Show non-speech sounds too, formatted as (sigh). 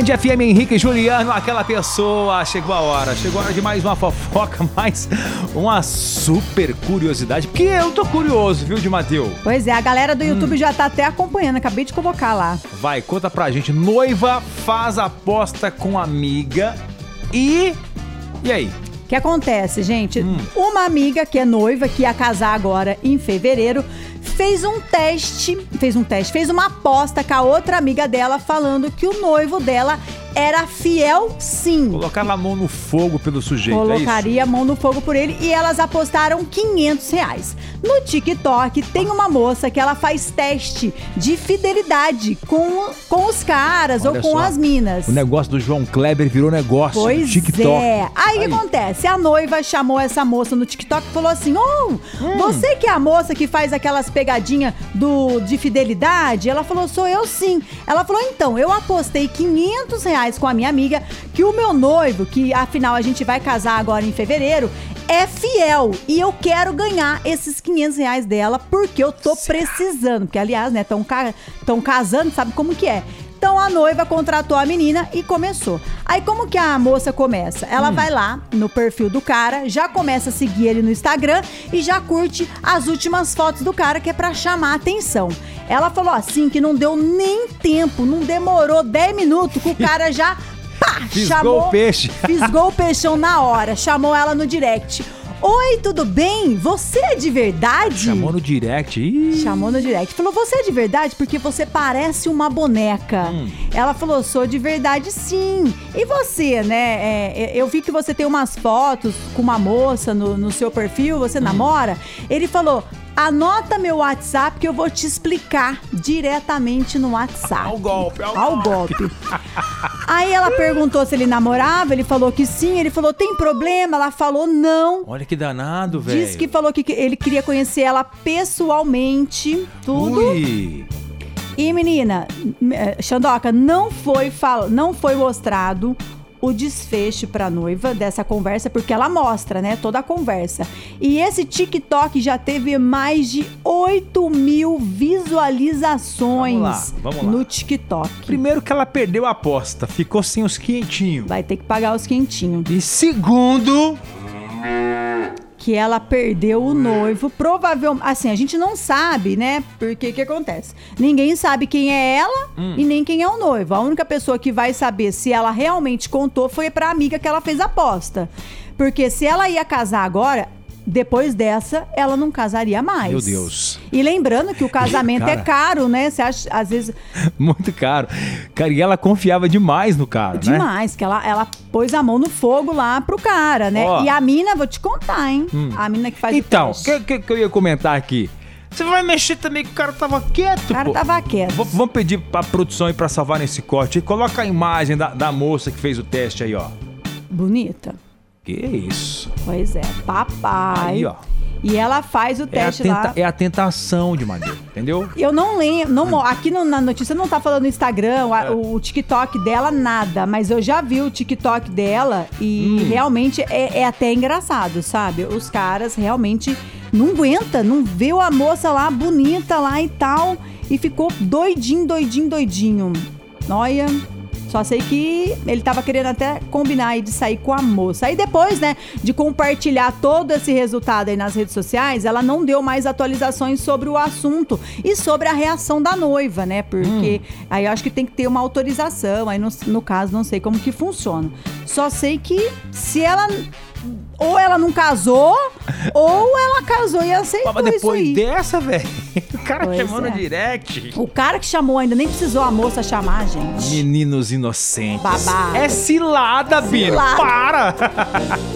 Band FM Henrique Juliano, aquela pessoa. Chegou a hora, chegou a hora de mais uma fofoca, (laughs) mais uma super curiosidade. Porque eu tô curioso, viu, de Mateu? Pois é, a galera do YouTube já tá até acompanhando, acabei de colocar lá. Vai, conta pra gente. Noiva faz aposta com amiga e. E aí? O que acontece, gente? Uma amiga que é noiva, que ia casar agora em fevereiro, fez um teste, fez um teste, fez uma aposta com a outra amiga dela falando que o noivo dela era fiel sim. Colocar a mão no fogo pelo sujeito, é? Colocaria a mão no fogo por ele e elas apostaram 500 reais. No TikTok tem uma moça que ela faz teste de fidelidade com, com os caras Olha ou com só. as minas. O negócio do João Kleber virou negócio Pois TikTok. é. Aí o que acontece? A noiva chamou essa moça no TikTok e falou assim: Ô, Hum. você que é a moça que faz aquelas pegadinhas do, de fidelidade? Ela falou: sou eu sim. Ela falou: então, eu apostei 500 reais com a minha amiga que o meu noivo, que afinal a gente vai casar agora em fevereiro, é fiel. E eu quero ganhar esses 500 reais dela porque eu tô precisando. Porque, aliás, né, estão tão casando, sabe como que é. Então a noiva contratou a menina e começou. Aí como que a moça começa? Ela vai lá no perfil do cara, já começa a seguir ele no Instagram e já curte as últimas fotos do cara que é pra chamar a atenção. Ela falou assim que não deu nem tempo, não demorou 10 minutos que o cara já pá, (laughs) Fisgou chamou o peixe. (laughs) Fisgou o peixão na hora, chamou ela no direct. Oi, tudo bem? Você é de verdade? Chamou no direct. Ih, Chamou no direct. Falou, você é de verdade? Porque você parece uma boneca. Hum. Ela falou, sou de verdade sim. E você, né? É, eu vi que você tem umas fotos com uma moça no, no seu perfil, Hum. você namora. Ele falou, anota meu WhatsApp que eu vou te explicar diretamente no WhatsApp. Ao golpe, ao Ao golpe. (laughs) Aí ela perguntou se ele namorava, ele falou que sim. Ele falou, tem problema? Ela falou, não. Olha que danado, velho. Disse que falou que ele queria conhecer ela pessoalmente, tudo. Ui. E menina, eh, Xandoca, não foi fal... não foi mostrado o desfecho pra noiva dessa conversa, porque ela mostra, né, toda a conversa. E esse TikTok já teve mais de 8 mil visualizações Vamos lá, vamos lá. no TikTok. Primeiro que ela perdeu a aposta, ficou sem os quentinhos. Vai ter que pagar os quentinhos. E segundo, que ela perdeu o noivo. Provavelmente, assim, a gente não sabe, né? Porque o que acontece? Ninguém sabe quem é ela e nem quem é o noivo. A única pessoa que vai saber se ela realmente contou foi pra amiga que ela fez a aposta. Porque se ela ia casar agora, depois dessa, ela não casaria mais. Meu Deus. E lembrando que o casamento é Cara. caro, né? Você acha, às vezes, (laughs) muito caro. Cara, e ela confiava demais no cara, né? Demais, que ela, ela pôs a mão no fogo lá pro cara, né? Ó. E a mina, vou te contar, hein? A mina que faz Então, o que, que, que eu ia comentar aqui? Você vai mexer também que o cara tava quieto, O cara pô. tava quieto. V- Vamos pedir pra produção aí pra salvar nesse corte. aí. Coloca a imagem da, da moça que fez o teste aí, ó. Bonita. Que isso. Pois é, papai. Aí, ó. E ela faz o É teste tenta- lá. é a tentação de madeira, entendeu? Eu não lembro, não, aqui no- na notícia não tá falando o Instagram, o, É. o TikTok dela, nada. Mas eu já vi o TikTok dela e Hum. realmente é, é até engraçado, sabe? Os caras realmente não aguenta, não viu a moça lá bonita lá e tal. E ficou doidinho, doidinho, doidinho. Olha. Só sei que ele tava querendo até combinar aí de sair com a moça. Aí depois, né, de compartilhar todo esse resultado aí nas redes sociais, ela não deu mais atualizações sobre o assunto e sobre a reação da noiva, né? Porque aí eu acho que tem que ter uma autorização. Aí no, no caso, não sei como que funciona. Só sei que se ela. Ou ela não casou, (laughs) ou ela casou e aceitou Mas isso depois aí. dessa, velho, o cara Pois chamando é. direct. O cara que chamou ainda nem precisou a moça chamar, gente. Meninos inocentes. Babado. É cilada. Cilada. Para! (laughs)